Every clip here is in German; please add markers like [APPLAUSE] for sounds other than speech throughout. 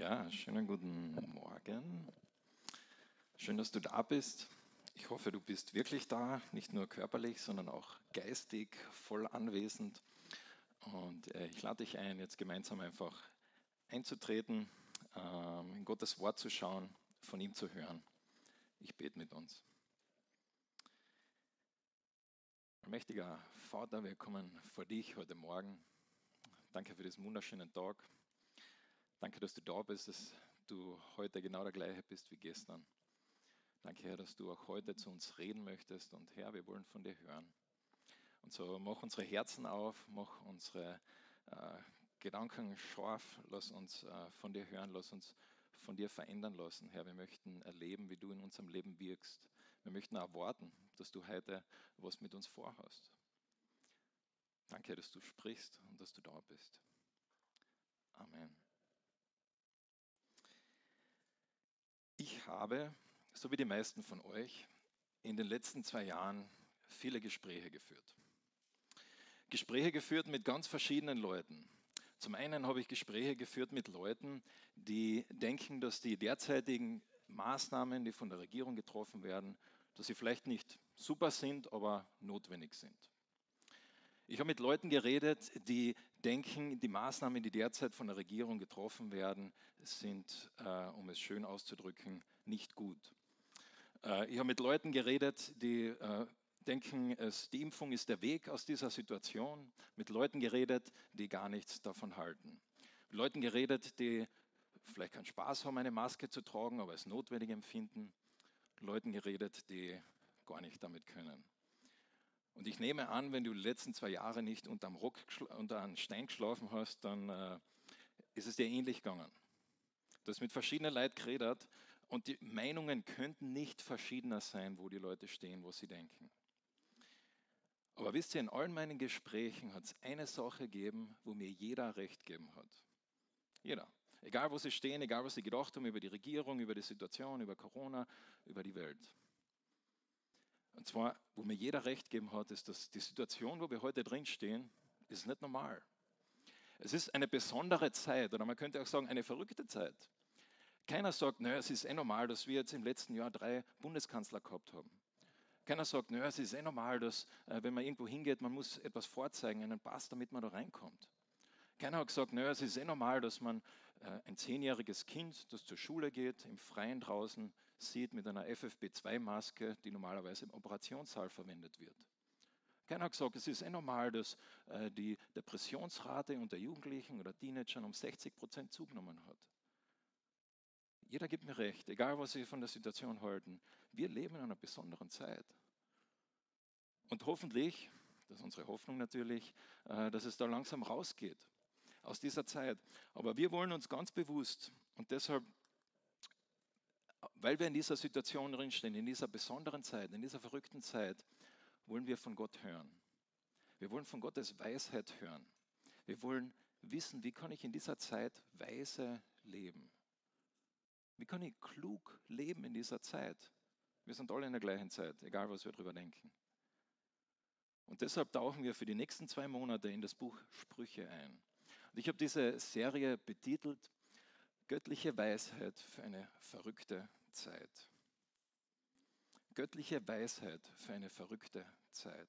Ja, schönen guten Morgen. Schön, dass du da bist. Ich hoffe, du bist wirklich da, nicht nur körperlich, sondern auch geistig voll anwesend. Und äh, ich lade dich ein, jetzt gemeinsam einfach einzutreten, ähm, in Gottes Wort zu schauen, von ihm zu hören. Ich bete mit uns. Mächtiger Vater, wir kommen vor dich heute Morgen. Danke für diesen wunderschönen Tag. Danke, dass du da bist, dass du heute genau der gleiche bist wie gestern. Danke, Herr, dass du auch heute zu uns reden möchtest. Und Herr, wir wollen von dir hören. Und so mach unsere Herzen auf, mach unsere äh, Gedanken scharf, lass uns äh, von dir hören, lass uns von dir verändern lassen. Herr, wir möchten erleben, wie du in unserem Leben wirkst. Wir möchten erwarten, dass du heute was mit uns vorhast. Danke, dass du sprichst und dass du da bist. Amen. Ich habe, so wie die meisten von euch, in den letzten zwei Jahren viele Gespräche geführt. Gespräche geführt mit ganz verschiedenen Leuten. Zum einen habe ich Gespräche geführt mit Leuten, die denken, dass die derzeitigen Maßnahmen, die von der Regierung getroffen werden, dass sie vielleicht nicht super sind, aber notwendig sind. Ich habe mit Leuten geredet, die denken, die Maßnahmen, die derzeit von der Regierung getroffen werden, sind, äh, um es schön auszudrücken, nicht gut. Äh, ich habe mit Leuten geredet, die äh, denken, es, die Impfung ist der Weg aus dieser Situation. Mit Leuten geredet, die gar nichts davon halten. Mit Leuten geredet, die vielleicht keinen Spaß haben, eine Maske zu tragen, aber es notwendig empfinden. Mit Leuten geredet, die gar nicht damit können. Und ich nehme an, wenn du die letzten zwei Jahre nicht unterm Rock, unter einem Stein geschlafen hast, dann äh, ist es dir ähnlich gegangen. Du hast mit verschiedenen Leuten geredet und die Meinungen könnten nicht verschiedener sein, wo die Leute stehen, wo sie denken. Aber wisst ihr, in allen meinen Gesprächen hat es eine Sache gegeben, wo mir jeder recht gegeben hat. Jeder. Egal, wo sie stehen, egal, was sie gedacht haben über die Regierung, über die Situation, über Corona, über die Welt. Und zwar, wo mir jeder recht geben hat, ist, dass die Situation, wo wir heute drinstehen, ist nicht normal. Es ist eine besondere Zeit oder man könnte auch sagen, eine verrückte Zeit. Keiner sagt, naja, es ist eh normal, dass wir jetzt im letzten Jahr drei Bundeskanzler gehabt haben. Keiner sagt, naja, es ist eh normal, dass äh, wenn man irgendwo hingeht, man muss etwas vorzeigen, einen Pass, damit man da reinkommt. Keiner hat gesagt, naja, es ist eh normal, dass man äh, ein zehnjähriges Kind, das zur Schule geht, im Freien draußen sieht mit einer FFP2-Maske, die normalerweise im Operationssaal verwendet wird. Keiner hat gesagt, es ist eh normal, dass äh, die Depressionsrate unter Jugendlichen oder Teenagern um 60 Prozent zugenommen hat. Jeder gibt mir recht, egal was Sie von der Situation halten. Wir leben in einer besonderen Zeit. Und hoffentlich, das ist unsere Hoffnung natürlich, äh, dass es da langsam rausgeht aus dieser Zeit. Aber wir wollen uns ganz bewusst und deshalb, weil wir in dieser Situation drinstehen, in dieser besonderen Zeit, in dieser verrückten Zeit, wollen wir von Gott hören. Wir wollen von Gottes Weisheit hören. Wir wollen wissen, wie kann ich in dieser Zeit weise leben? Wie kann ich klug leben in dieser Zeit? Wir sind alle in der gleichen Zeit, egal was wir darüber denken. Und deshalb tauchen wir für die nächsten zwei Monate in das Buch Sprüche ein. Und ich habe diese Serie betitelt Göttliche Weisheit für eine verrückte Zeit. Göttliche Weisheit für eine verrückte Zeit.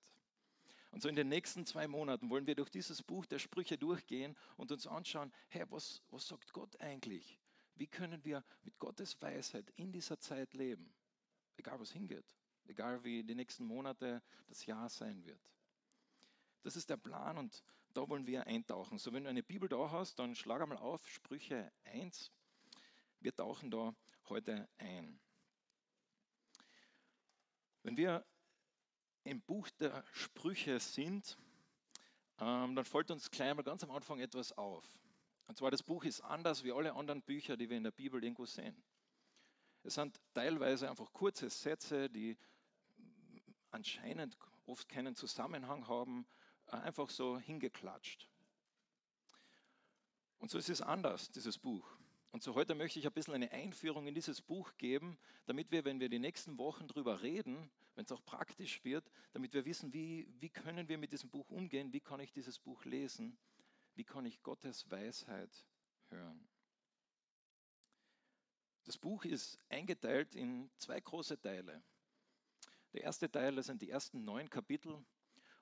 Und so in den nächsten zwei Monaten wollen wir durch dieses Buch der Sprüche durchgehen und uns anschauen, hey, was, was sagt Gott eigentlich? Wie können wir mit Gottes Weisheit in dieser Zeit leben? Egal was hingeht, egal wie die nächsten Monate, das Jahr sein wird. Das ist der Plan und da wollen wir eintauchen. So, wenn du eine Bibel da hast, dann schlag einmal auf Sprüche 1. Wir tauchen da heute ein. Wenn wir im Buch der Sprüche sind, ähm, dann fällt uns gleich mal ganz am Anfang etwas auf. Und zwar, das Buch ist anders wie alle anderen Bücher, die wir in der Bibel irgendwo sehen. Es sind teilweise einfach kurze Sätze, die anscheinend oft keinen Zusammenhang haben, einfach so hingeklatscht. Und so ist es anders, dieses Buch. Und so heute möchte ich ein bisschen eine Einführung in dieses Buch geben, damit wir, wenn wir die nächsten Wochen darüber reden, wenn es auch praktisch wird, damit wir wissen, wie, wie können wir mit diesem Buch umgehen, wie kann ich dieses Buch lesen, wie kann ich Gottes Weisheit hören. Das Buch ist eingeteilt in zwei große Teile. Der erste Teil, das sind die ersten neun Kapitel.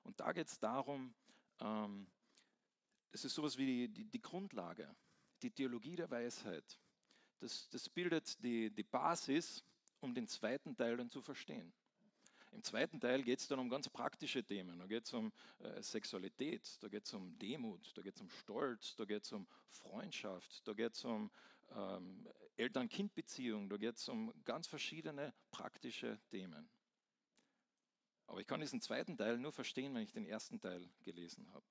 Und da geht es darum, ähm, das ist sowas wie die, die, die, Grundlage, die Theologie der Weisheit. Das, das bildet die, die Basis, um den zweiten Teil dann zu verstehen. Im zweiten Teil geht es dann um ganz praktische Themen. Da geht es um äh, Sexualität, da geht es um Demut, da geht es um Stolz, da geht es um Freundschaft, da geht es um ähm, Eltern-Kind-Beziehung, da geht es um ganz verschiedene praktische Themen. Aber ich kann diesen zweiten Teil nur verstehen, wenn ich den ersten Teil gelesen habe.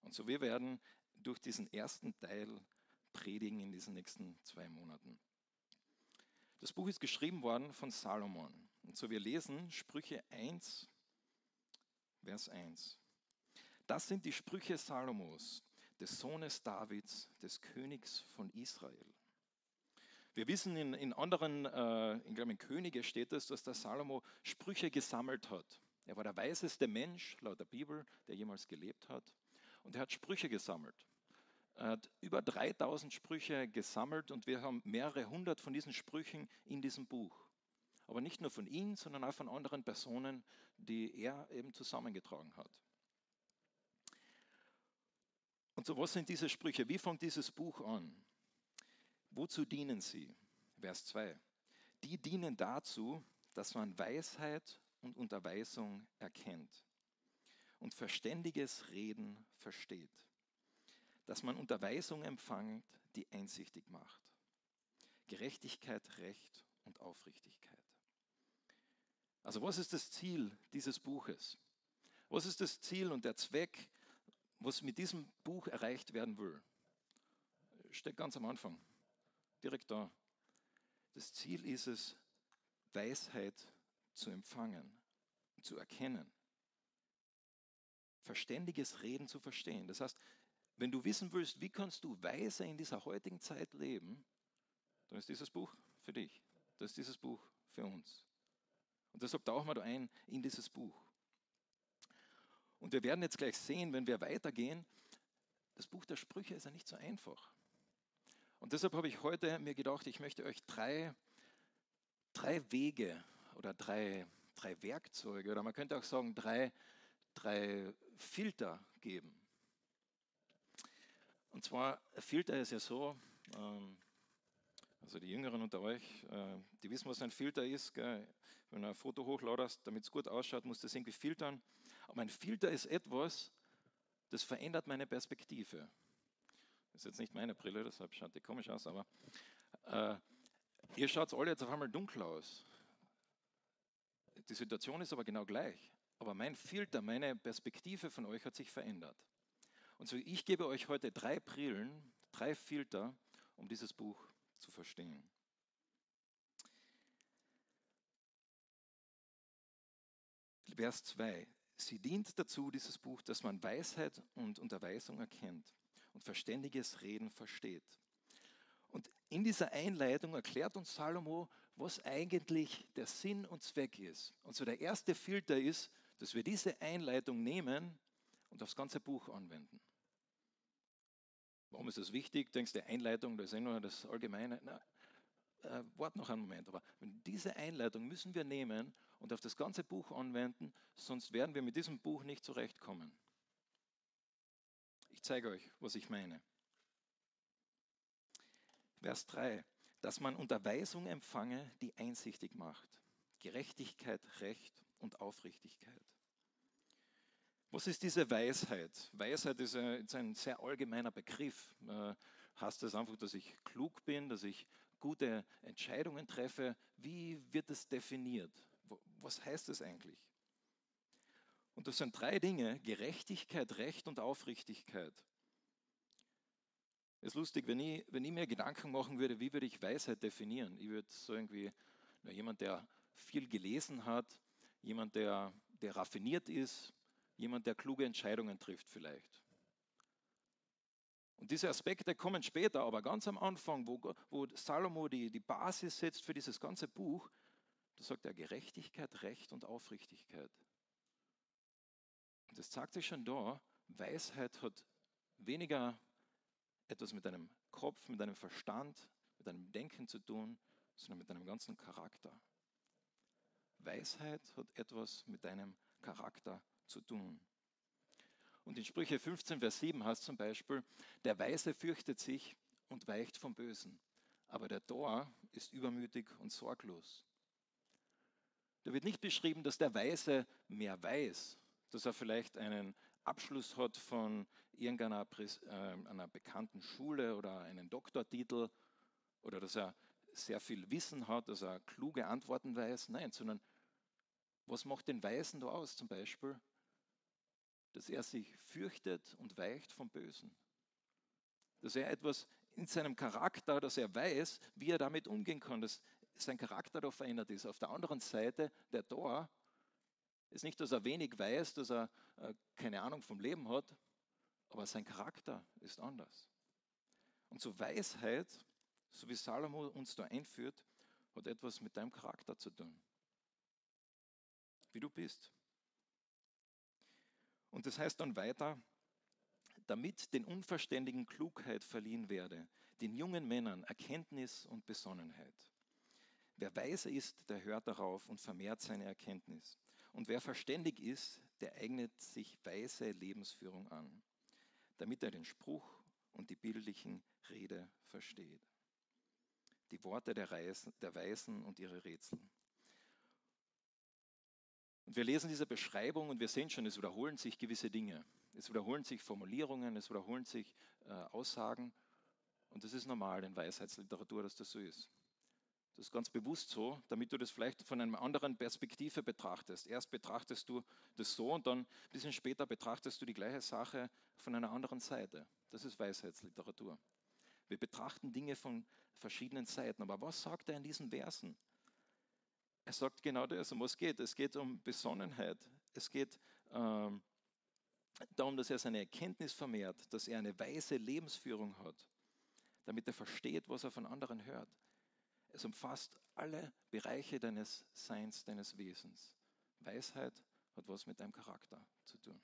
Und so wir werden durch diesen ersten Teil predigen in diesen nächsten zwei Monaten. Das Buch ist geschrieben worden von Salomon. Und so wir lesen Sprüche 1, Vers 1. Das sind die Sprüche Salomos, des Sohnes Davids, des Königs von Israel. Wir wissen, in, in anderen, äh, in, glaube, in Könige steht es, dass der Salomo Sprüche gesammelt hat. Er war der weiseste Mensch laut der Bibel, der jemals gelebt hat. Und er hat Sprüche gesammelt. Er hat über 3000 Sprüche gesammelt und wir haben mehrere hundert von diesen Sprüchen in diesem Buch. Aber nicht nur von ihm, sondern auch von anderen Personen, die er eben zusammengetragen hat. Und so, was sind diese Sprüche? Wie fängt dieses Buch an? Wozu dienen sie? Vers 2. Die dienen dazu, dass man Weisheit und Unterweisung erkennt und verständiges Reden versteht, dass man Unterweisung empfängt, die einsichtig macht, Gerechtigkeit, Recht und Aufrichtigkeit. Also was ist das Ziel dieses Buches? Was ist das Ziel und der Zweck, was mit diesem Buch erreicht werden will? Steht ganz am Anfang direkt da. Das Ziel ist es, Weisheit zu empfangen, zu erkennen. Verständiges Reden zu verstehen. Das heißt, wenn du wissen willst, wie kannst du weise in dieser heutigen Zeit leben, dann ist dieses Buch für dich. Das ist dieses Buch für uns. Und deshalb tauchen wir da ein in dieses Buch. Und wir werden jetzt gleich sehen, wenn wir weitergehen, das Buch der Sprüche ist ja nicht so einfach. Und deshalb habe ich heute mir gedacht, ich möchte euch drei, drei Wege oder drei, drei Werkzeuge oder man könnte auch sagen drei, drei Filter geben. Und zwar, Filter ist ja so, ähm, also die Jüngeren unter euch, äh, die wissen, was ein Filter ist. Gell? Wenn du ein Foto hochladest, damit es gut ausschaut, musst du das irgendwie filtern. Aber ein Filter ist etwas, das verändert meine Perspektive. Ist jetzt nicht meine Brille, deshalb schaut die komisch aus, aber äh, ihr schaut alle jetzt auf einmal dunkel aus. Die Situation ist aber genau gleich. Aber mein Filter, meine Perspektive von euch hat sich verändert. Und so, ich gebe euch heute drei Brillen, drei Filter, um dieses Buch zu verstehen. Vers 2. Sie dient dazu, dieses Buch, dass man Weisheit und Unterweisung erkennt und verständiges Reden versteht. Und in dieser Einleitung erklärt uns Salomo, was eigentlich der Sinn und Zweck ist. Und so der erste Filter ist, dass wir diese Einleitung nehmen und aufs ganze Buch anwenden. Warum ist das wichtig? Denkst du, Einleitung, das ist nur das Allgemeine? Na, äh, wart noch einen Moment. Aber diese Einleitung müssen wir nehmen und auf das ganze Buch anwenden, sonst werden wir mit diesem Buch nicht zurechtkommen. Ich zeige euch, was ich meine. Vers 3. Dass man Unterweisung empfange, die einsichtig macht. Gerechtigkeit, Recht und Aufrichtigkeit. Was ist diese Weisheit? Weisheit ist ein, sehr allgemeiner Begriff. Äh, heißt das einfach, dass ich klug bin, dass ich gute Entscheidungen treffe? Wie wird es definiert? Was heißt das eigentlich? Und das sind drei Dinge, Gerechtigkeit, Recht und Aufrichtigkeit. Es ist lustig, wenn ich, wenn ich mir Gedanken machen würde, wie würde ich Weisheit definieren? Ich würde so irgendwie, na, jemand, der viel gelesen hat, jemand, der, der raffiniert ist, jemand, der kluge Entscheidungen trifft vielleicht. Und diese Aspekte kommen später, aber ganz am Anfang, wo, wo Salomo die, die Basis setzt für dieses ganze Buch, da sagt er Gerechtigkeit, Recht und Aufrichtigkeit. Das zeigt sich schon da, Weisheit hat weniger etwas mit deinem Kopf, mit deinem Verstand, mit deinem Denken zu tun, sondern mit deinem ganzen Charakter. Weisheit hat etwas mit deinem Charakter zu tun. Und in Sprüche 15, Vers 7 heißt zum Beispiel, der Weise fürchtet sich und weicht vom Bösen, aber der Tor ist übermütig und sorglos. Da wird nicht beschrieben, dass der Weise mehr weiß, dass er vielleicht einen Abschluss hat von irgendeiner äh, einer bekannten Schule oder einen Doktortitel oder dass er sehr viel Wissen hat, dass er kluge Antworten weiß. Nein, sondern was macht den Weisen da aus zum Beispiel? Dass er sich fürchtet und weicht vom Bösen. Dass er etwas in seinem Charakter, dass er weiß, wie er damit umgehen kann, dass sein Charakter da verändert ist. Auf der anderen Seite, der Tor, ist nicht, dass er wenig weiß, dass er äh, keine Ahnung vom Leben hat, aber sein Charakter ist anders. Und so Weisheit, so wie Salomo uns da einführt, hat etwas mit deinem Charakter zu tun. Wie du bist. Und das heißt dann weiter, damit den Unverständigen Klugheit verliehen werde, den jungen Männern Erkenntnis und Besonnenheit. Wer weise ist, der hört darauf und vermehrt seine Erkenntnis. Und wer verständig ist, der eignet sich weise Lebensführung an, damit er den Spruch und die bildlichen Rede versteht. Die Worte der, Reisen, der Weisen und ihre Rätsel. Und wir lesen diese Beschreibung und wir sehen schon, es wiederholen sich gewisse Dinge. Es wiederholen sich Formulierungen, es wiederholen sich äh, Aussagen. Und das ist normal in Weisheitsliteratur, dass das so ist. Das ist ganz bewusst so, damit du das vielleicht von einer anderen Perspektive betrachtest. Erst betrachtest du das so und dann ein bisschen später betrachtest du die gleiche Sache von einer anderen Seite. Das ist Weisheitsliteratur. Wir betrachten Dinge von verschiedenen Seiten. Aber was sagt er in diesen Versen? Er sagt genau das, um was geht. Es geht um Besonnenheit. Es geht ähm, darum, dass er seine Erkenntnis vermehrt, dass er eine weise Lebensführung hat, damit er versteht, was er von anderen hört. Es umfasst alle Bereiche deines Seins, deines Wesens. Weisheit hat was mit deinem Charakter zu tun.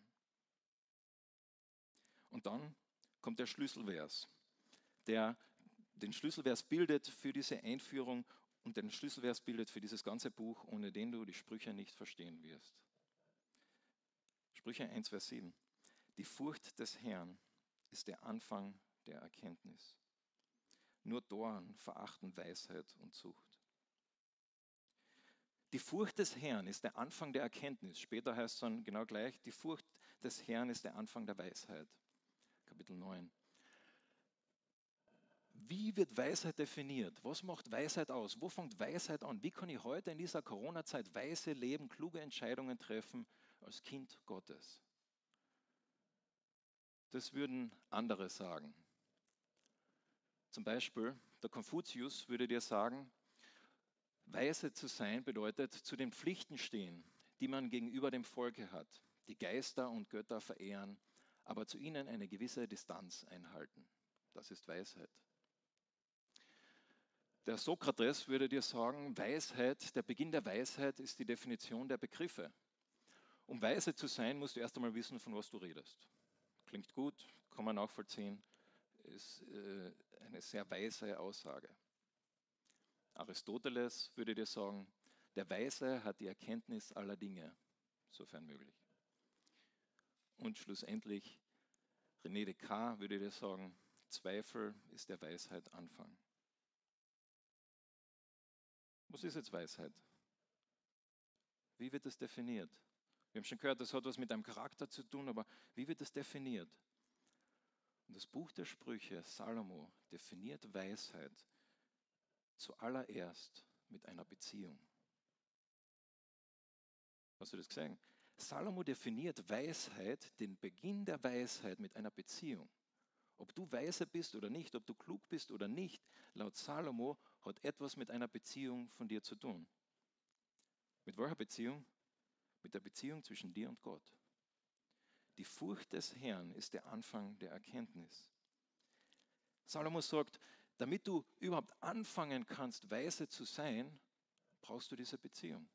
Und dann kommt der Schlüsselvers, der den Schlüsselvers bildet für diese Einführung und den Schlüsselvers bildet für dieses ganze Buch, ohne den du die Sprüche nicht verstehen wirst. Sprüche 1, Vers 7. Die Furcht des Herrn ist der Anfang der Erkenntnis. Nur Dorn verachten Weisheit und Zucht. Die Furcht des Herrn ist der Anfang der Erkenntnis. Später heißt es dann genau gleich, die Furcht des Herrn ist der Anfang der Weisheit. Kapitel 9. Wie wird Weisheit definiert? Was macht Weisheit aus? Wo fängt Weisheit an? Wie kann ich heute in dieser Corona-Zeit weise leben, kluge Entscheidungen treffen als Kind Gottes? Das würden andere sagen. Zum Beispiel, der Konfuzius würde dir sagen, weise zu sein bedeutet zu den Pflichten stehen, die man gegenüber dem Volke hat, die Geister und Götter verehren, aber zu ihnen eine gewisse Distanz einhalten. Das ist Weisheit. Der Sokrates würde dir sagen, Weisheit, der Beginn der Weisheit ist die Definition der Begriffe. Um weise zu sein, musst du erst einmal wissen, von was du redest. Klingt gut, kann man nachvollziehen, ist äh, eine sehr weise Aussage. Aristoteles würde dir sagen, der Weise hat die Erkenntnis aller Dinge, sofern möglich. Und schlussendlich, René Descartes würde dir sagen, Zweifel ist der Weisheit Anfang. Was ist jetzt Weisheit? Wie wird es definiert? Wir haben schon gehört, das hat was mit einem Charakter zu tun, aber wie wird es definiert? Das Buch der Sprüche, Salomo, definiert Weisheit zuallererst mit einer Beziehung. Hast du das gesehen? Salomo definiert Weisheit, den Beginn der Weisheit mit einer Beziehung. Ob du weise bist oder nicht, ob du klug bist oder nicht, laut Salomo hat etwas mit einer Beziehung von dir zu tun. Mit welcher Beziehung? Mit der Beziehung zwischen dir und Gott. Die Furcht des Herrn ist der Anfang der Erkenntnis. Salomo sagt, damit du überhaupt anfangen kannst, weise zu sein, brauchst du diese Beziehung.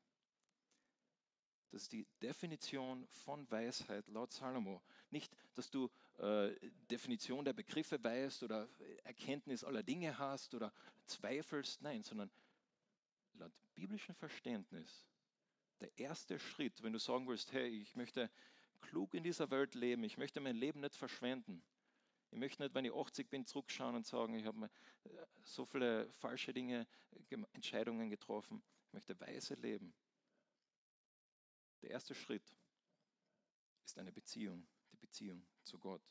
Das ist die Definition von Weisheit laut Salomo. Nicht, dass du äh, Definition der Begriffe weißt oder Erkenntnis aller Dinge hast oder zweifelst. Nein, sondern laut biblischem Verständnis der erste Schritt, wenn du sagen willst, hey, ich möchte klug in dieser Welt leben, ich möchte mein Leben nicht verschwenden. Ich möchte nicht, wenn ich 80 bin, zurückschauen und sagen, ich habe äh, so viele falsche Dinge, Entscheidungen getroffen. Ich möchte weise leben. Der erste Schritt ist eine Beziehung, die Beziehung zu Gott.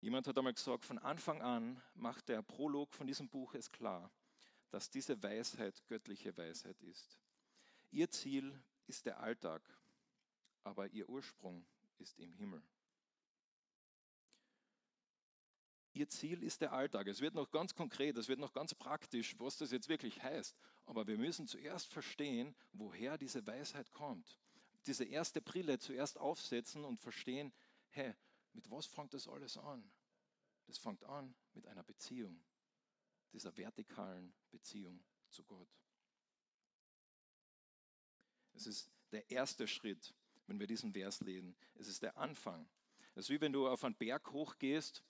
Jemand hat einmal gesagt, von Anfang an macht der Prolog von diesem Buch es klar, dass diese Weisheit göttliche Weisheit ist. Ihr Ziel ist der Alltag, aber ihr Ursprung ist im Himmel. Ihr Ziel ist der Alltag. Es wird noch ganz konkret, es wird noch ganz praktisch, was das jetzt wirklich heißt. Aber wir müssen zuerst verstehen, woher diese Weisheit kommt. Diese erste Brille zuerst aufsetzen und verstehen, hey, mit was fängt das alles an? Das fängt an mit einer Beziehung dieser vertikalen Beziehung zu Gott. Es ist der erste Schritt, wenn wir diesen Vers lesen. Es ist der Anfang. Es ist wie wenn du auf einen Berg hochgehst,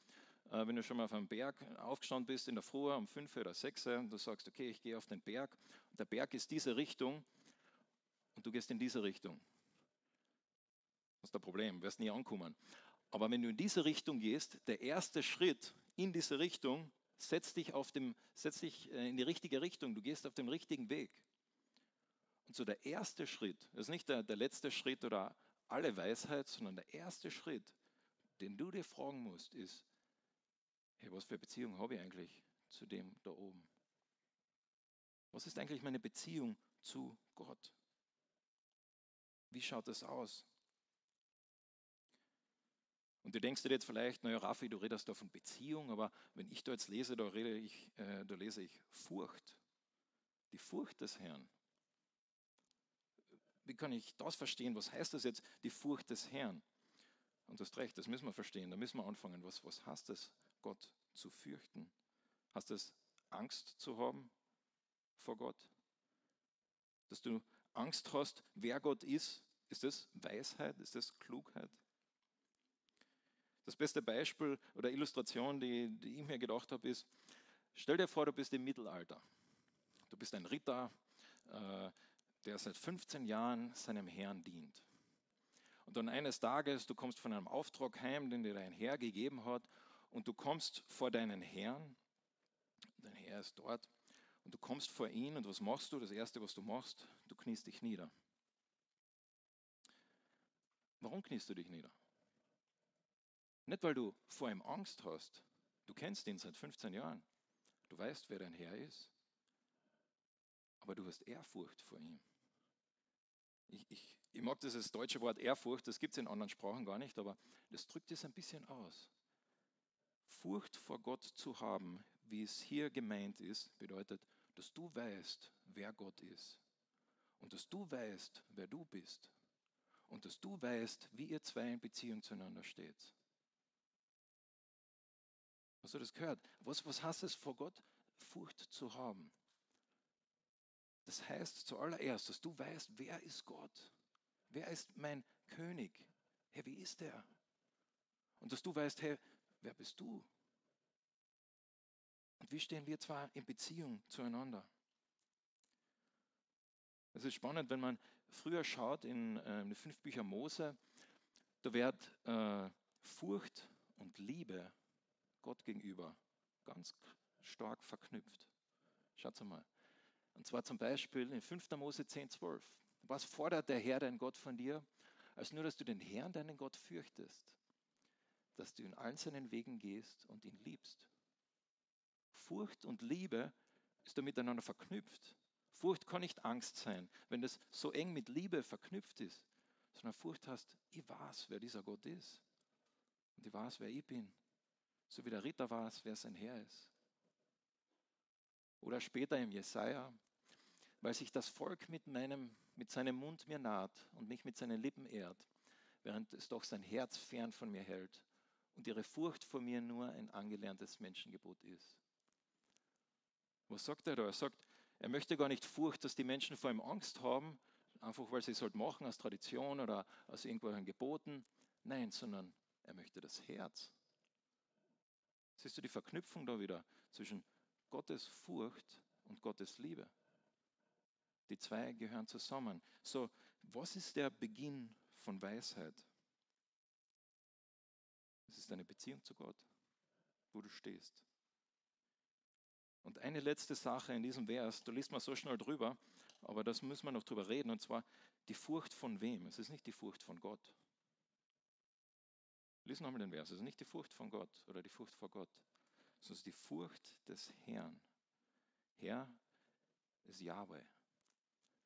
äh, wenn du schon mal auf einem Berg aufgestanden bist in der Früh um fünf oder sechs und du sagst, okay, ich gehe auf den Berg. Der Berg ist diese Richtung und du gehst in diese Richtung. Das ist das Problem, du wirst nie ankommen. Aber wenn du in diese Richtung gehst, der erste Schritt in diese Richtung setz dich, auf dem, setz dich äh, in die richtige Richtung, du gehst auf dem richtigen Weg. Und so der erste Schritt, das ist nicht der, der letzte Schritt oder alle Weisheit, sondern der erste Schritt, den du dir fragen musst, ist, hey, was für Beziehung habe ich eigentlich zu dem da oben? Was ist eigentlich meine Beziehung zu Gott? Wie schaut das aus? Und du denkst dir jetzt vielleicht, naja, Raffi, du redest da von Beziehung, aber wenn ich da jetzt lese, da, ich, äh, da lese ich Furcht. Die Furcht des Herrn. Wie kann ich das verstehen? Was heißt das jetzt, die Furcht des Herrn? Und du hast recht, das müssen wir verstehen. Da müssen wir anfangen. Was, was heißt es, Gott zu fürchten? Hast es Angst zu haben vor Gott? Dass du Angst hast, wer Gott ist? Ist das Weisheit? Ist das Klugheit? Das beste Beispiel oder Illustration, die, die ich mir gedacht habe, ist, stell dir vor, du bist im Mittelalter. Du bist ein Ritter, äh, der seit 15 Jahren seinem Herrn dient. Und dann eines Tages, du kommst von einem Auftrag heim, den dir dein Herr gegeben hat, und du kommst vor deinen Herrn, dein Herr ist dort, und du kommst vor ihn, und was machst du? Das Erste, was du machst, du kniest dich nieder. Warum kniest du dich nieder? Nicht, weil du vor ihm Angst hast. Du kennst ihn seit 15 Jahren. Du weißt, wer dein Herr ist. Aber du hast Ehrfurcht vor ihm. Ich, ich, ich mag dieses deutsche Wort Ehrfurcht, das gibt es in anderen Sprachen gar nicht, aber das drückt es ein bisschen aus. Furcht vor Gott zu haben, wie es hier gemeint ist, bedeutet, dass du weißt, wer Gott ist. Und dass du weißt, wer du bist. Und dass du weißt, wie ihr zwei in Beziehung zueinander steht. Hast du das gehört? Was, was heißt es vor Gott, Furcht zu haben? Das heißt zuallererst, dass du weißt, wer ist Gott? Wer ist mein König? Hey, wie ist der? Und dass du weißt, hey, wer bist du? Und wie stehen wir zwar in Beziehung zueinander? Es ist spannend, wenn man früher schaut in äh, die fünf Bücher Mose, da wird äh, Furcht und Liebe Gott gegenüber ganz stark verknüpft. Schaut mal. Und zwar zum Beispiel in 5. Mose 10, 12. Was fordert der Herr, dein Gott, von dir? Als nur, dass du den Herrn, deinen Gott, fürchtest, dass du in allen seinen Wegen gehst und ihn liebst. Furcht und Liebe ist da miteinander verknüpft. Furcht kann nicht Angst sein, wenn das so eng mit Liebe verknüpft ist, sondern Furcht heißt, ich weiß, wer dieser Gott ist. Und ich weiß, wer ich bin so wie der Ritter es, wer sein Herr ist. Oder später im Jesaja, weil sich das Volk mit, meinem, mit seinem Mund mir naht und mich mit seinen Lippen ehrt, während es doch sein Herz fern von mir hält und ihre Furcht vor mir nur ein angelerntes Menschengebot ist. Was sagt er da? Er sagt, er möchte gar nicht Furcht, dass die Menschen vor ihm Angst haben, einfach weil sie es halt machen aus Tradition oder aus irgendwelchen Geboten. Nein, sondern er möchte das Herz Siehst du die Verknüpfung da wieder zwischen Gottes Furcht und Gottes Liebe? Die zwei gehören zusammen. So, was ist der Beginn von Weisheit? Es ist deine Beziehung zu Gott, wo du stehst. Und eine letzte Sache in diesem Vers, du liest mal so schnell drüber, aber das müssen wir noch drüber reden, und zwar die Furcht von wem? Es ist nicht die Furcht von Gott. Lies nochmal den Vers. Es ist nicht die Furcht von Gott oder die Furcht vor Gott, sondern die Furcht des Herrn. Herr ist Yahweh.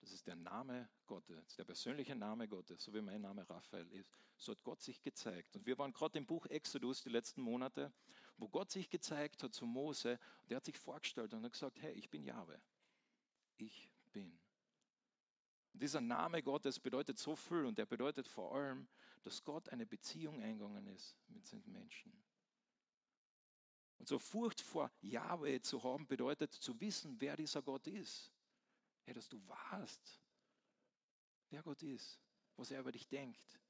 Das ist der Name Gottes, der persönliche Name Gottes, so wie mein Name Raphael ist. So hat Gott sich gezeigt. Und wir waren gerade im Buch Exodus die letzten Monate, wo Gott sich gezeigt hat zu Mose und er hat sich vorgestellt und hat gesagt, hey, ich bin Jahwe. Ich bin. Und dieser Name Gottes bedeutet so viel und er bedeutet vor allem, dass Gott eine Beziehung eingegangen ist mit den Menschen. Und so Furcht vor Jahwe zu haben, bedeutet zu wissen, wer dieser Gott ist. Hey, dass du weißt, wer Gott ist, was er über dich denkt,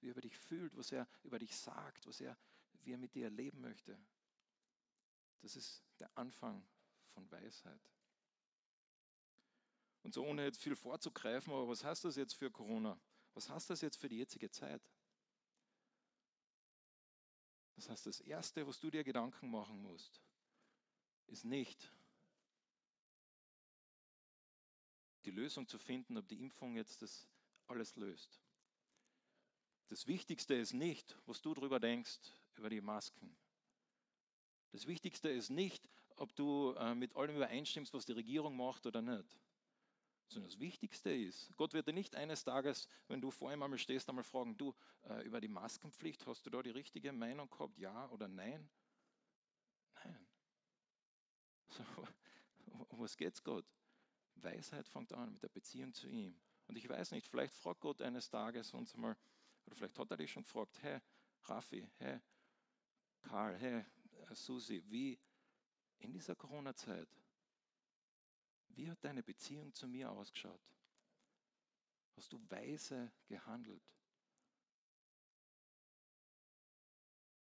wie er über dich fühlt, was er über dich sagt, was er, wie er mit dir leben möchte. Das ist der Anfang von Weisheit. Und so ohne jetzt viel vorzugreifen, aber was heißt das jetzt für Corona? Was heißt das jetzt für die jetzige Zeit? Das heißt, das Erste, was du dir Gedanken machen musst, ist nicht, die Lösung zu finden, ob die Impfung jetzt das alles löst. Das Wichtigste ist nicht, was du darüber denkst, über die Masken. Das Wichtigste ist nicht, ob du äh, mit allem übereinstimmst, was die Regierung macht oder nicht. Sondern das Wichtigste ist, Gott wird dir nicht eines Tages, wenn du vor ihm einmal stehst, einmal fragen, du, äh, über die Maskenpflicht, hast du da die richtige Meinung gehabt, ja oder nein? Nein. [LAUGHS] So, um was geht's Gott? Weisheit fängt an mit der Beziehung zu ihm. Und ich weiß nicht, vielleicht fragt Gott eines Tages uns mal, oder vielleicht hat er dich schon gefragt, hey, Raffi, hey, Karl, hey, Susi, wie in dieser Corona-Zeit, wie hat deine Beziehung zu mir ausgeschaut? Hast du weise gehandelt?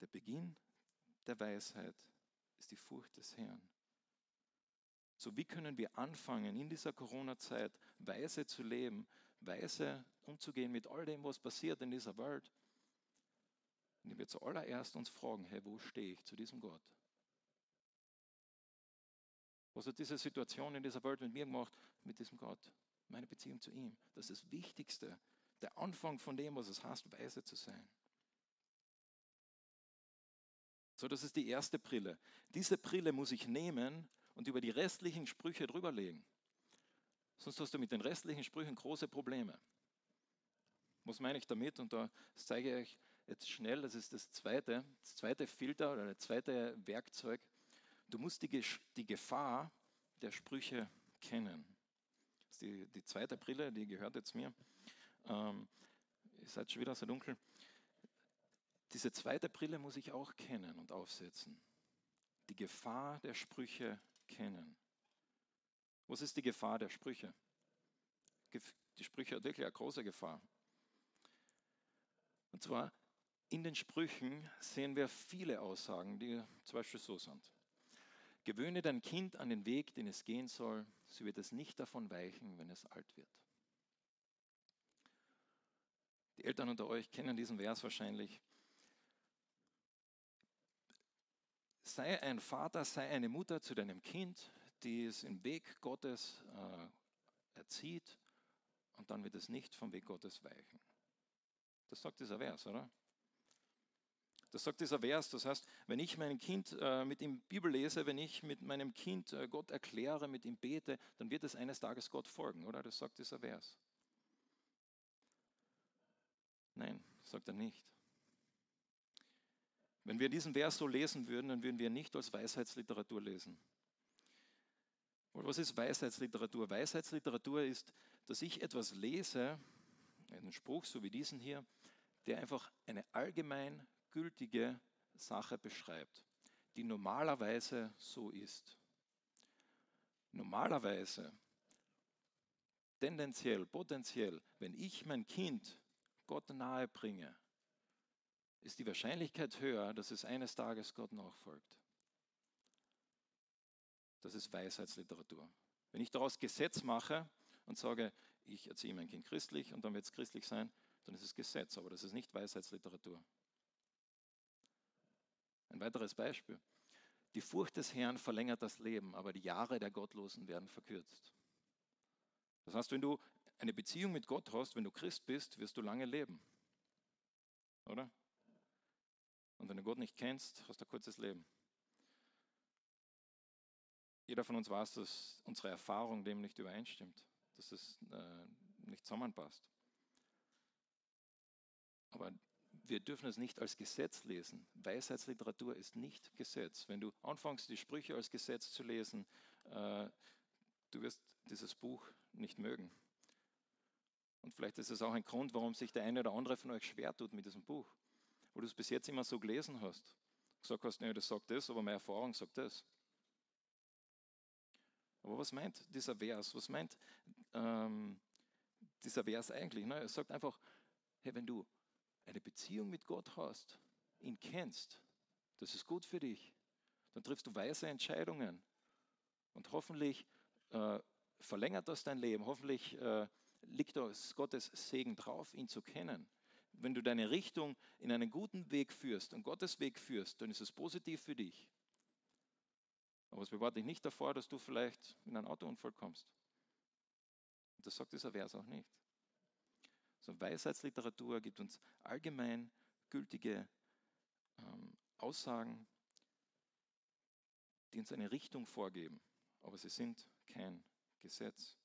Der Beginn der Weisheit ist die Furcht des Herrn. So wie können wir anfangen, in dieser Corona-Zeit weise zu leben, weise umzugehen mit all dem, was passiert in dieser Welt? Indem wir zuallererst uns fragen, hey, wo stehe ich zu diesem Gott? Was hat diese Situation in dieser Welt mit mir gemacht, mit diesem Gott? Meine Beziehung zu ihm. Das ist das Wichtigste, der Anfang von dem, was es heißt, weise zu sein. So, das ist die erste Brille. Diese Brille muss ich nehmen und über die restlichen Sprüche drüberlegen. Sonst hast du mit den restlichen Sprüchen große Probleme. Was meine ich damit? Und da zeige ich euch jetzt schnell, das ist das zweite, das zweite Filter oder das zweite Werkzeug. Du musst die, die Gefahr der Sprüche kennen. Das ist die, die zweite Brille, die gehört jetzt mir. Ähm, ihr seid schon wieder so dunkel. Diese zweite Brille muss ich auch kennen und aufsetzen. Die Gefahr der Sprüche kennen. Was ist die Gefahr der Sprüche? Die Sprüche hat wirklich eine große Gefahr. Und zwar in den Sprüchen sehen wir viele Aussagen, die zum Beispiel so sind. Gewöhne dein Kind an den Weg, den es gehen soll, so wird es nicht davon weichen, wenn es alt wird. Die Eltern unter euch kennen diesen Vers wahrscheinlich. Sei ein Vater, sei eine Mutter zu deinem Kind, die es im Weg Gottes äh, erzieht und dann wird es nicht vom Weg Gottes weichen. Das sagt dieser Vers, oder? Das sagt dieser Vers. Das heißt, wenn ich mein Kind äh, mit ihm Bibel lese, wenn ich mit meinem Kind äh, Gott erkläre, mit ihm bete, dann wird es eines Tages Gott folgen, oder? Das sagt dieser Vers. Nein, sagt er nicht. Wenn wir diesen Vers so lesen würden, dann würden wir nicht als Weisheitsliteratur lesen. Und was ist Weisheitsliteratur? Weisheitsliteratur ist, dass ich etwas lese, einen Spruch so wie diesen hier, der einfach eine allgemein gültige Sache beschreibt, die normalerweise so ist. Normalerweise, tendenziell, potenziell, wenn ich mein Kind Gott nahe bringe, ist die Wahrscheinlichkeit höher, dass es eines Tages Gott nachfolgt. Das ist Weisheitsliteratur. Wenn ich daraus Gesetz mache und sage, ich erziehe mein Kind christlich und dann wird es christlich sein, dann ist es Gesetz, aber das ist nicht Weisheitsliteratur. Ein weiteres Beispiel. Die Furcht des Herrn verlängert das Leben, aber die Jahre der Gottlosen werden verkürzt. Das heißt, wenn du eine Beziehung mit Gott hast, wenn du Christ bist, wirst du lange leben. Oder? Und wenn du Gott nicht kennst, hast du ein kurzes Leben. Jeder von uns weiß, dass unsere Erfahrung dem nicht übereinstimmt, dass es äh, nicht zusammenpasst. Aber wir dürfen es nicht als Gesetz lesen. Weisheitsliteratur ist nicht Gesetz. Wenn du anfängst, die Sprüche als Gesetz zu lesen, äh, du wirst dieses Buch nicht mögen. Und vielleicht ist es auch ein Grund, warum sich der eine oder andere von euch schwer tut mit diesem Buch, wo du es bis jetzt immer so gelesen hast. Gesagt hast, nee, das sagt das, aber meine Erfahrung sagt das. Aber was meint dieser Vers? Was meint ähm, dieser Vers eigentlich? Ne? Er sagt einfach, hey, wenn du eine Beziehung mit Gott hast, ihn kennst, das ist gut für dich, dann triffst du weise Entscheidungen. Und hoffentlich äh, verlängert das dein Leben, hoffentlich äh, liegt da Gottes Segen drauf, ihn zu kennen. Wenn du deine Richtung in einen guten Weg führst, einen Gottes Weg führst, dann ist es positiv für dich. Aber es bewahrt dich nicht davor, dass du vielleicht in einen Autounfall kommst. Und das sagt dieser Vers auch nicht. So Weisheitsliteratur gibt uns allgemein gültige ähm, Aussagen, die uns eine Richtung vorgeben, aber sie sind kein Gesetz.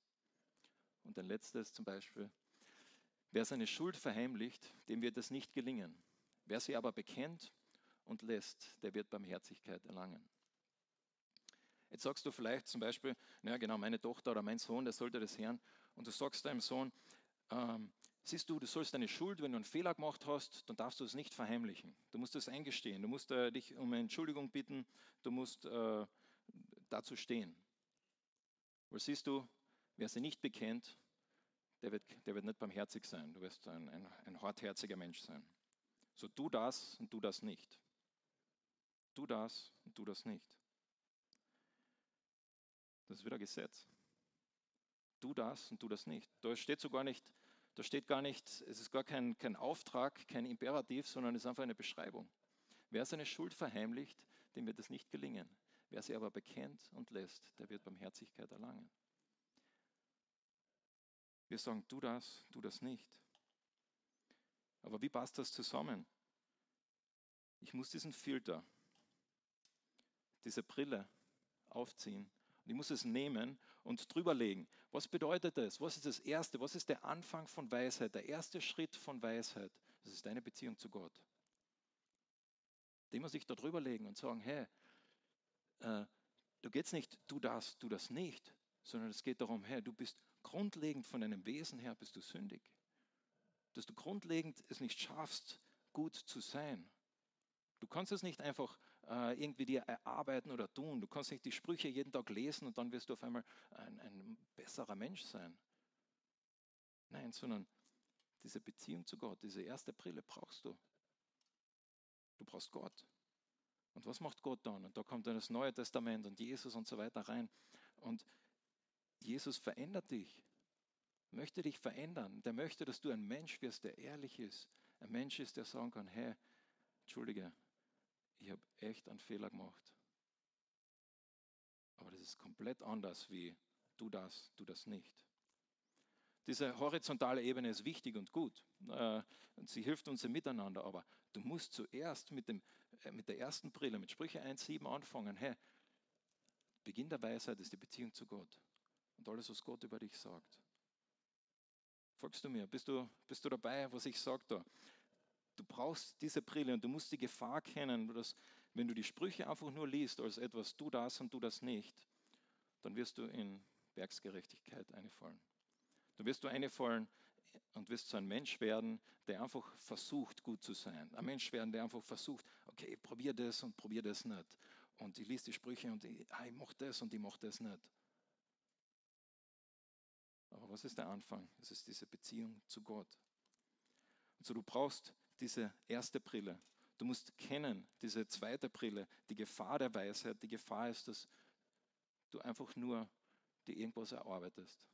Und ein letztes zum Beispiel, wer seine Schuld verheimlicht, dem wird es nicht gelingen. Wer sie aber bekennt und lässt, der wird Barmherzigkeit erlangen. Jetzt sagst du vielleicht zum Beispiel, naja genau, meine Tochter oder mein Sohn, der sollte das hören. Und du sagst deinem Sohn, ähm, Siehst du, du sollst deine Schuld, wenn du einen Fehler gemacht hast, dann darfst du es nicht verheimlichen. Du musst es eingestehen. Du musst äh, dich um Entschuldigung bitten. Du musst äh, dazu stehen. Weil siehst du, wer sie nicht bekennt, der wird, der wird nicht barmherzig sein. Du wirst ein, ein, ein hartherziger Mensch sein. So tu das und tu das nicht. Tu das und tu das nicht. Das ist wieder Gesetz. Tu das und tu das nicht. Da steht sogar nicht, da steht gar nicht, es ist gar kein, kein Auftrag, kein Imperativ, sondern es ist einfach eine Beschreibung. Wer seine Schuld verheimlicht, dem wird es nicht gelingen. Wer sie aber bekennt und lässt, der wird Barmherzigkeit erlangen. Wir sagen, tu das, tu das nicht. Aber wie passt das zusammen? Ich muss diesen Filter, diese Brille aufziehen ich muss es nehmen und drüberlegen. Was bedeutet das? Was ist das Erste? Was ist der Anfang von Weisheit? Der erste Schritt von Weisheit? Das ist deine Beziehung zu Gott. Den muss ich da drüberlegen und sagen, hey, äh, du geht's nicht, du das, du das nicht, sondern es geht darum, hey, du bist grundlegend von deinem Wesen her, bist du sündig. Dass du grundlegend es nicht schaffst, gut zu sein. Du kannst es nicht einfach äh, irgendwie dir erarbeiten oder tun. Du kannst nicht die Sprüche jeden Tag lesen und dann wirst du auf einmal ein, ein besserer Mensch sein. Nein, sondern diese Beziehung zu Gott, diese erste Brille brauchst du. Du brauchst Gott. Und was macht Gott dann? Und da kommt dann das Neue Testament und Jesus und so weiter rein. Und Jesus verändert dich, möchte dich verändern. Der möchte, dass du ein Mensch wirst, der ehrlich ist. Ein Mensch ist, der sagen kann, hey, entschuldige, ich habe echt einen Fehler gemacht. Aber das ist komplett anders wie du das, du das nicht. Diese horizontale Ebene ist wichtig und gut. Äh, und sie hilft uns im Miteinander. Aber du musst zuerst mit, dem, äh, mit der ersten Brille, mit Sprüche 1,7 anfangen. Hey, Beginn der Weisheit ist die Beziehung zu Gott. Und alles, was Gott über dich sagt. Folgst du mir? Bist du, bist du dabei, was ich sage da? Du brauchst diese Brille und du musst die Gefahr kennen, dass wenn du die Sprüche einfach nur liest als etwas, tu das und tu das nicht, dann wirst du in Werksgerechtigkeit einfallen. Dann wirst du einfallen und wirst so ein Mensch werden, der einfach versucht, gut zu sein. Ein Mensch werden, der einfach versucht, okay, probier das und probier das nicht. Und ich lese die Sprüche und ich, ah, ich mache das und ich mache das nicht. Aber was ist der Anfang? Es ist diese Beziehung zu Gott. Also du brauchst diese erste Brille. Du musst kennen diese zweite Brille, die Gefahr der Weisheit. Die Gefahr ist, dass du einfach nur dir irgendwas erarbeitest.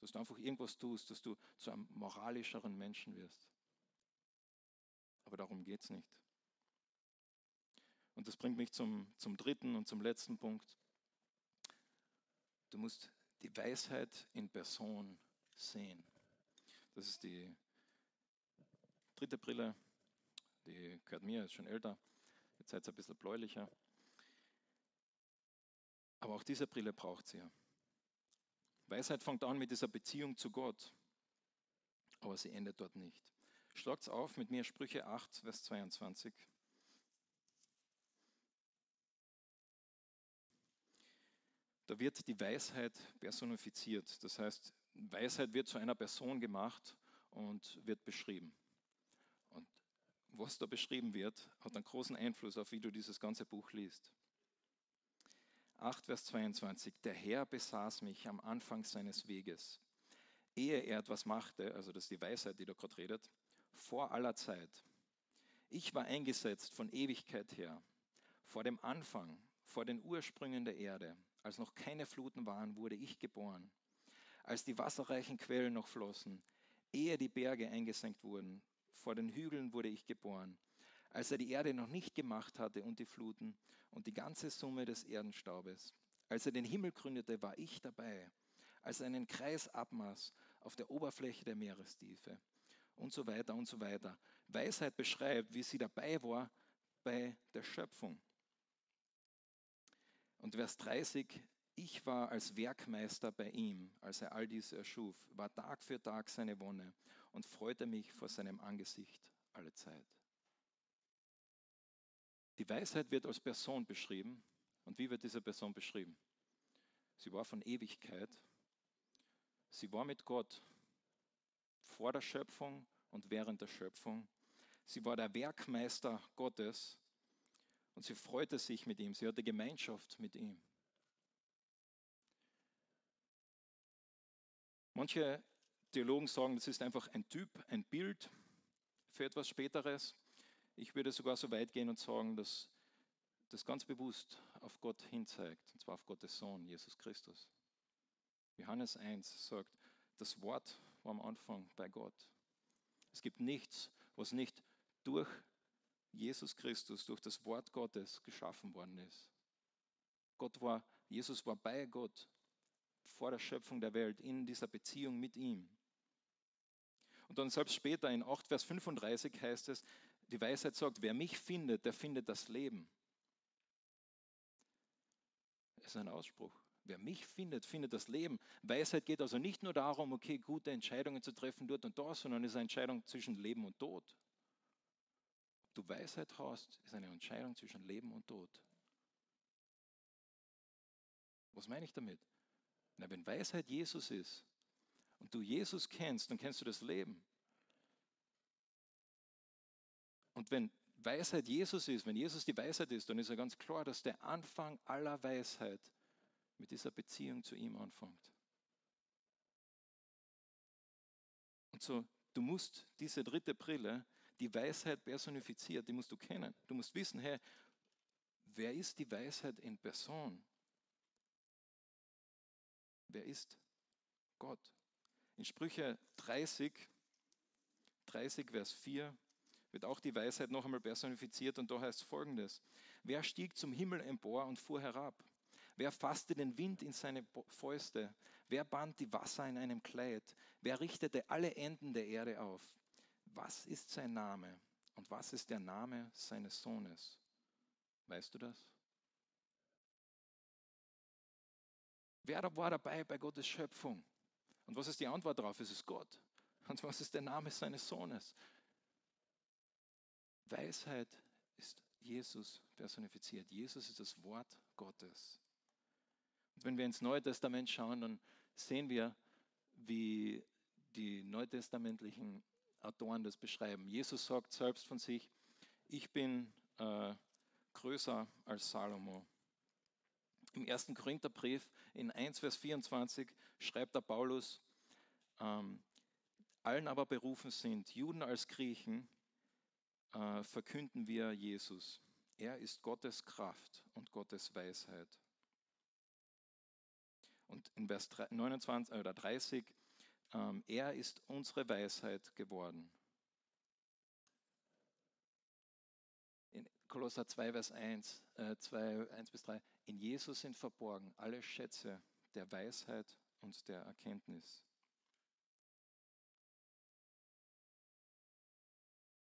Dass du einfach irgendwas tust, dass du zu einem moralischeren Menschen wirst. Aber darum geht es nicht. Und das bringt mich zum, zum dritten und zum letzten Punkt. Du musst die Weisheit in Person sehen. Das ist die dritte Brille, die gehört mir, ist schon älter. Jetzt seid ihr ein bisschen bläulicher. Aber auch diese Brille braucht sie ja. Weisheit fängt an mit dieser Beziehung zu Gott, aber sie endet dort nicht. Schlagt's auf mit mir Sprüche 8, Vers 22. Da wird die Weisheit personifiziert. Das heißt, Weisheit wird zu einer Person gemacht und wird beschrieben. Was da beschrieben wird, hat einen großen Einfluss auf, wie du dieses ganze Buch liest. 8, Vers 22. Der Herr besaß mich am Anfang seines Weges, ehe er etwas machte, also das ist die Weisheit, die da gerade redet, vor aller Zeit. Ich war eingesetzt von Ewigkeit her, vor dem Anfang, vor den Ursprüngen der Erde. Als noch keine Fluten waren, wurde ich geboren. Als die wasserreichen Quellen noch flossen, ehe die Berge eingesenkt wurden, vor den Hügeln wurde ich geboren. Als er die Erde noch nicht gemacht hatte und die Fluten und die ganze Summe des Erdenstaubes. Als er den Himmel gründete, war ich dabei. Als er einen Kreis abmaß auf der Oberfläche der Meerestiefe und so weiter und so weiter. Weisheit beschreibt, wie sie dabei war bei der Schöpfung. Und Vers 30, ich war als Werkmeister bei ihm, als er all dies erschuf, war Tag für Tag seine Wonne und freute mich vor seinem Angesicht alle Zeit. Die Weisheit wird als Person beschrieben. Und wie wird diese Person beschrieben? Sie war von Ewigkeit. Sie war mit Gott vor der Schöpfung und während der Schöpfung. Sie war der Werkmeister Gottes und sie freute sich mit ihm. Sie hatte Gemeinschaft mit ihm. Manche Theologen sagen, das ist einfach ein Typ, ein Bild für etwas Späteres. Ich würde sogar so weit gehen und sagen, dass das ganz bewusst auf Gott hinzeigt, und zwar auf Gottes Sohn, Jesus Christus. Johannes 1 sagt, das Wort war am Anfang bei Gott. Es gibt nichts, was nicht durch Jesus Christus, durch das Wort Gottes geschaffen worden ist. Gott war, Jesus war bei Gott vor der Schöpfung der Welt, in dieser Beziehung mit ihm. Und dann selbst später in 8 Vers 35 heißt es, die Weisheit sagt, wer mich findet, der findet das Leben. Das ist ein Ausspruch. Wer mich findet, findet das Leben. Weisheit geht also nicht nur darum, okay, gute Entscheidungen zu treffen dort und da, sondern es ist eine Entscheidung zwischen Leben und Tod. Ob du Weisheit hast, ist eine Entscheidung zwischen Leben und Tod. Was meine ich damit? Na, wenn Weisheit Jesus ist und du Jesus kennst, dann kennst du das Leben. Und wenn Weisheit Jesus ist, wenn Jesus die Weisheit ist, dann ist ja ganz klar, dass der Anfang aller Weisheit mit dieser Beziehung zu ihm anfängt. Und so, du musst diese dritte Brille, die Weisheit personifiziert, die musst du kennen. Du musst wissen, hey, wer ist die Weisheit in Person? Wer ist Gott? In Sprüche 30, 30, Vers 4 wird auch die Weisheit noch einmal personifiziert und da heißt folgendes. Wer stieg zum Himmel empor und fuhr herab? Wer fasste den Wind in seine Fäuste? Wer band die Wasser in einem Kleid? Wer richtete alle Enden der Erde auf? Was ist sein Name und was ist der Name seines Sohnes? Weißt du das? Wer war dabei bei Gottes Schöpfung? Und was ist die Antwort darauf? Es ist Gott. Und was ist der Name seines Sohnes? Weisheit ist Jesus personifiziert. Jesus ist das Wort Gottes. Und wenn wir ins Neue Testament schauen, dann sehen wir, wie die neutestamentlichen Autoren das beschreiben. Jesus sagt selbst von sich, ich bin äh, größer als Salomo. Im ersten Korintherbrief in 1, Vers 24 schreibt der Paulus, ähm, allen aber berufen sind, Juden als Griechen, äh, verkünden wir Jesus. Er ist Gottes Kraft und Gottes Weisheit. Und in Vers 29 oder 30, ähm, er ist unsere Weisheit geworden. In Kolosser 2, Vers 1, äh, 2, 1 bis 3, in Jesus sind verborgen alle Schätze der Weisheit und der Erkenntnis.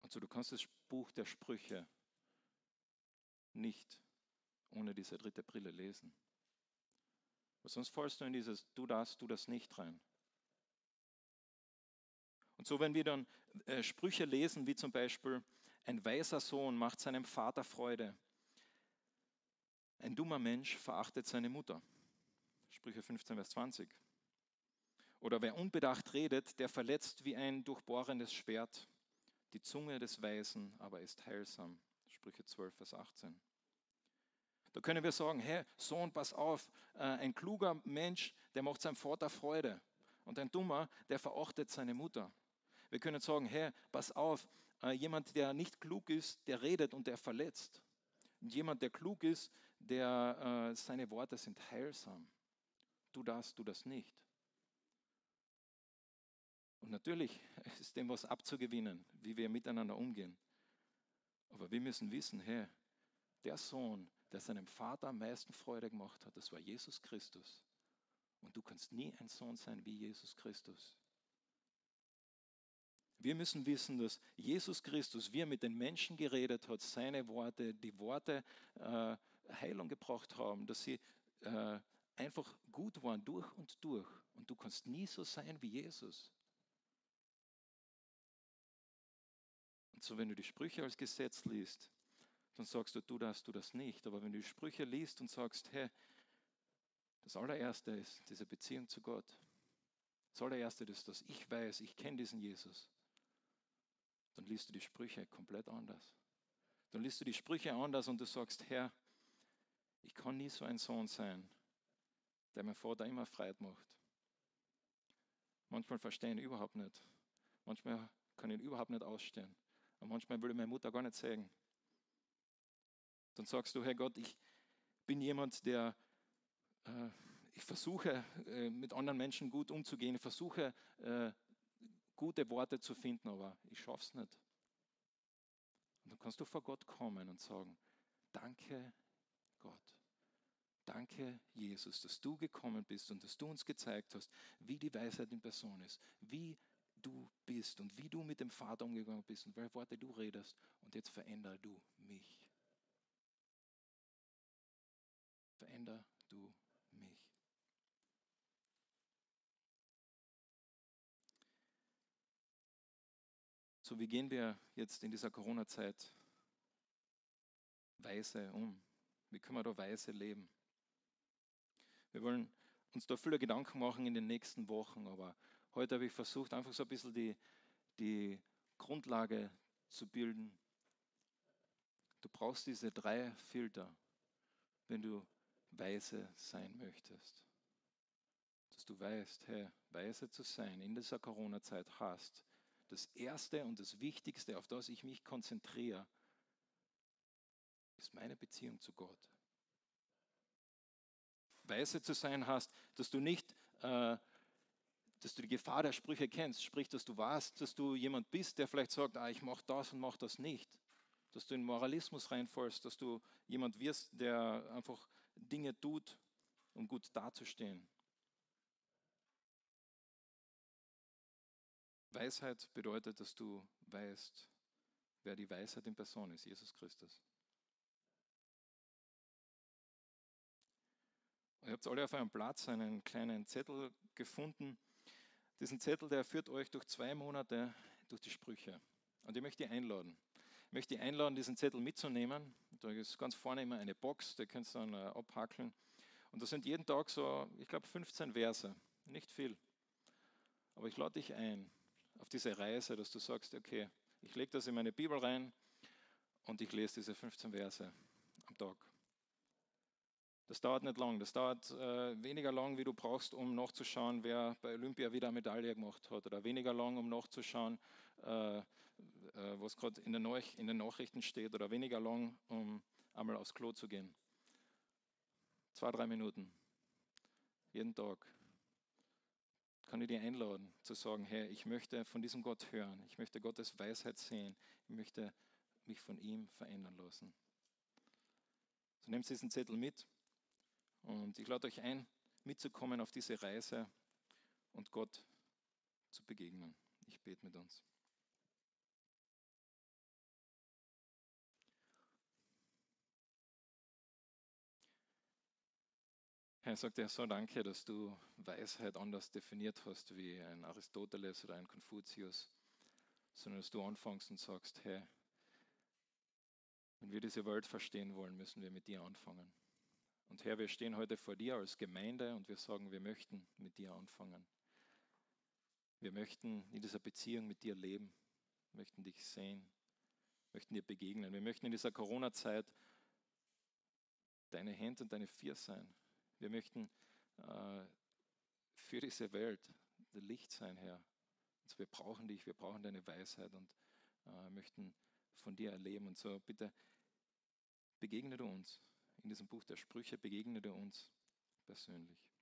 Also du kannst das Buch der Sprüche nicht ohne diese dritte Brille lesen. Weil sonst fallst du in dieses Du das, du das nicht rein. Und so, wenn wir dann äh, Sprüche lesen, wie zum Beispiel, ein weiser Sohn macht seinem Vater Freude, ein dummer Mensch verachtet seine Mutter. Sprüche 15, Vers 20. Oder wer unbedacht redet, der verletzt wie ein durchbohrendes Schwert. Die Zunge des Weisen aber ist heilsam. Sprüche 12, Vers 18. Da können wir sagen, hey, Sohn, pass auf, äh, ein kluger Mensch, der macht seinem Vater Freude. Und ein Dummer, der verachtet seine Mutter. Wir können sagen, hey, pass auf, äh, jemand, der nicht klug ist, der redet und der verletzt. Und jemand, der klug ist, der, äh, seine Worte sind heilsam. Du das, du das nicht. Und natürlich [LAUGHS] ist dem was abzugewinnen, wie wir miteinander umgehen. Aber wir müssen wissen, hey, der Sohn, der seinem Vater am meisten Freude gemacht hat, das war Jesus Christus. Und du kannst nie ein Sohn sein wie Jesus Christus. Wir müssen wissen, dass Jesus Christus, wie er mit den Menschen geredet hat, seine Worte, die Worte äh, Heilung gebracht haben, dass sie äh, einfach gut waren durch und durch. Und du kannst nie so sein wie Jesus. Und so, wenn du die Sprüche als Gesetz liest, dann sagst du, du das, du das nicht. Aber wenn du die Sprüche liest und sagst, hey, das allererste ist diese Beziehung zu Gott. Das allererste ist, dass ich weiß, ich kenne diesen Jesus. Dann liest du die Sprüche komplett anders. Dann liest du die Sprüche anders und du sagst, Herr, ich kann nie so ein Sohn sein, der mein Vater immer Freude macht. Manchmal verstehe ich ihn überhaupt nicht. Manchmal kann ich ihn überhaupt nicht ausstehen. Und manchmal ich meine Mutter gar nicht sagen. Dann sagst du, Herr Gott, ich bin jemand, der, äh, ich versuche äh, mit anderen Menschen gut umzugehen, ich versuche äh, gute Worte zu finden, aber ich schaffe es nicht. Und dann kannst du vor Gott kommen und sagen, danke Gott. Danke, Jesus, dass du gekommen bist und dass du uns gezeigt hast, wie die Weisheit in Person ist, wie du bist und wie du mit dem Vater umgegangen bist und welche Worte du redest. Und jetzt verändere du mich. Veränder du mich. So, wie gehen wir jetzt in dieser Corona-Zeit weise um? Wie können wir da weise leben? Wir wollen uns da viele Gedanken machen in den nächsten Wochen, aber heute habe ich versucht, einfach so ein bisschen die, die Grundlage zu bilden. Du brauchst diese drei Filter, wenn du weise sein möchtest. Dass du weißt, hey, weise zu sein in dieser Corona-Zeit hast. Das Erste und das Wichtigste, auf das ich mich konzentriere, ist meine Beziehung zu Gott weise zu sein hast, dass du nicht, äh, dass du die Gefahr der Sprüche kennst, sprich, dass du weißt, dass du jemand bist, der vielleicht sagt, ah, ich mache das und mache das nicht, dass du in Moralismus reinfallst, dass du jemand wirst, der einfach Dinge tut, um gut dazustehen. Weisheit bedeutet, dass du weißt, wer die Weisheit in Person ist, Jesus Christus. Ihr habt alle auf einem Platz einen kleinen Zettel gefunden. Diesen Zettel, der führt euch durch zwei Monate durch die Sprüche. Und ich möchte die einladen. Ich möchte die einladen, diesen Zettel mitzunehmen. Da ist ganz vorne immer eine Box, die könnt ihr dann äh, abhackeln. Und da sind jeden Tag so, ich glaube, 15 Verse. Nicht viel. Aber ich lade dich ein auf diese Reise, dass du sagst, okay, ich lege das in meine Bibel rein und ich lese diese 15 Verse am Tag. Das dauert nicht lang. Das dauert äh, weniger lang, wie du brauchst, um nachzuschauen, wer bei Olympia wieder eine Medaille gemacht hat. Oder weniger lang, um nachzuschauen, äh, äh, was gerade in, in, den Nachrichten steht. Oder weniger lang, um einmal aufs Klo zu gehen. Zwei, drei Minuten. jeden Tag, kann ich dir einladen, zu sagen, hey, ich möchte von diesem Gott hören, ich möchte Gottes Weisheit sehen, ich möchte mich von ihm verändern lassen. So nehmt diesen Zettel mit und ich lade euch ein, mitzukommen auf diese Reise und Gott zu begegnen. Ich bete mit uns. Herr, sagt er so danke, dass du Weisheit anders definiert hast wie ein Aristoteles oder ein Konfuzius, sondern dass du anfängst und sagst, hey, wenn wir diese Welt verstehen wollen, müssen wir mit dir anfangen. Und Herr, wir stehen heute vor dir als Gemeinde und wir sagen, wir möchten mit dir anfangen. Wir möchten in dieser Beziehung mit dir leben, möchten dich sehen, möchten dir begegnen. Wir möchten in dieser Corona-Zeit deine Hände und deine Vier sein. Wir möchten äh, für diese Welt das Licht sein, Herr. Also wir brauchen dich, wir brauchen deine Weisheit und äh, möchten von dir erleben. Und so bitte begegne du uns. In diesem Buch der Sprüche begegne du uns persönlich.